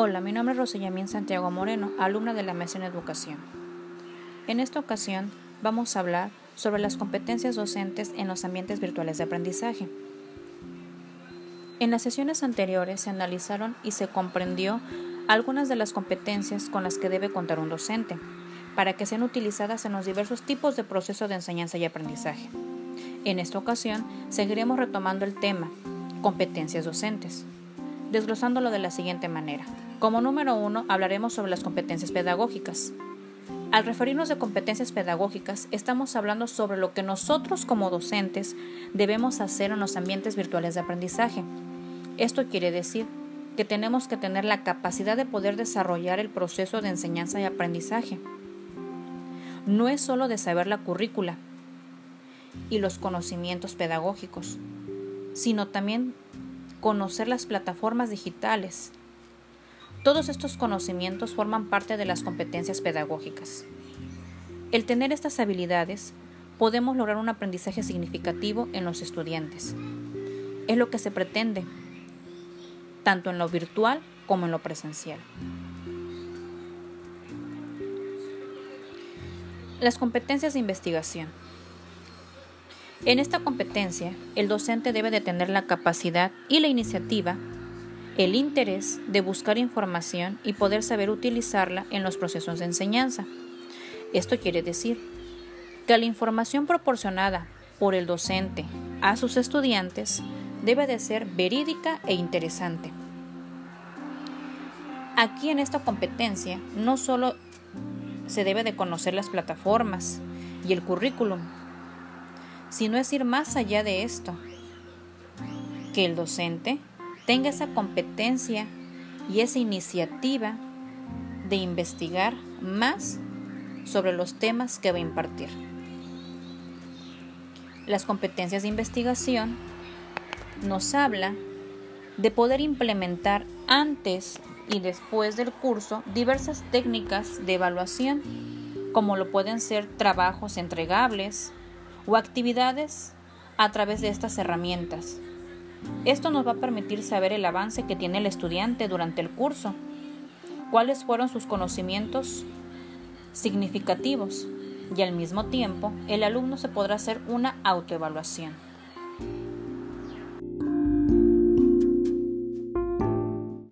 Hola, mi nombre es Rosellamín Santiago Moreno, alumna de la Mesa en Educación. En esta ocasión vamos a hablar sobre las competencias docentes en los ambientes virtuales de aprendizaje. En las sesiones anteriores se analizaron y se comprendió algunas de las competencias con las que debe contar un docente para que sean utilizadas en los diversos tipos de proceso de enseñanza y aprendizaje. En esta ocasión seguiremos retomando el tema competencias docentes, desglosándolo de la siguiente manera. Como número uno, hablaremos sobre las competencias pedagógicas. Al referirnos de competencias pedagógicas, estamos hablando sobre lo que nosotros como docentes debemos hacer en los ambientes virtuales de aprendizaje. Esto quiere decir que tenemos que tener la capacidad de poder desarrollar el proceso de enseñanza y aprendizaje. No es solo de saber la currícula y los conocimientos pedagógicos, sino también conocer las plataformas digitales, todos estos conocimientos forman parte de las competencias pedagógicas. El tener estas habilidades, podemos lograr un aprendizaje significativo en los estudiantes. Es lo que se pretende, tanto en lo virtual como en lo presencial. Las competencias de investigación. En esta competencia, el docente debe de tener la capacidad y la iniciativa el interés de buscar información y poder saber utilizarla en los procesos de enseñanza. Esto quiere decir que la información proporcionada por el docente a sus estudiantes debe de ser verídica e interesante. Aquí en esta competencia no solo se debe de conocer las plataformas y el currículum, sino es ir más allá de esto, que el docente tenga esa competencia y esa iniciativa de investigar más sobre los temas que va a impartir. Las competencias de investigación nos habla de poder implementar antes y después del curso diversas técnicas de evaluación, como lo pueden ser trabajos entregables o actividades a través de estas herramientas esto nos va a permitir saber el avance que tiene el estudiante durante el curso, cuáles fueron sus conocimientos significativos y al mismo tiempo el alumno se podrá hacer una autoevaluación.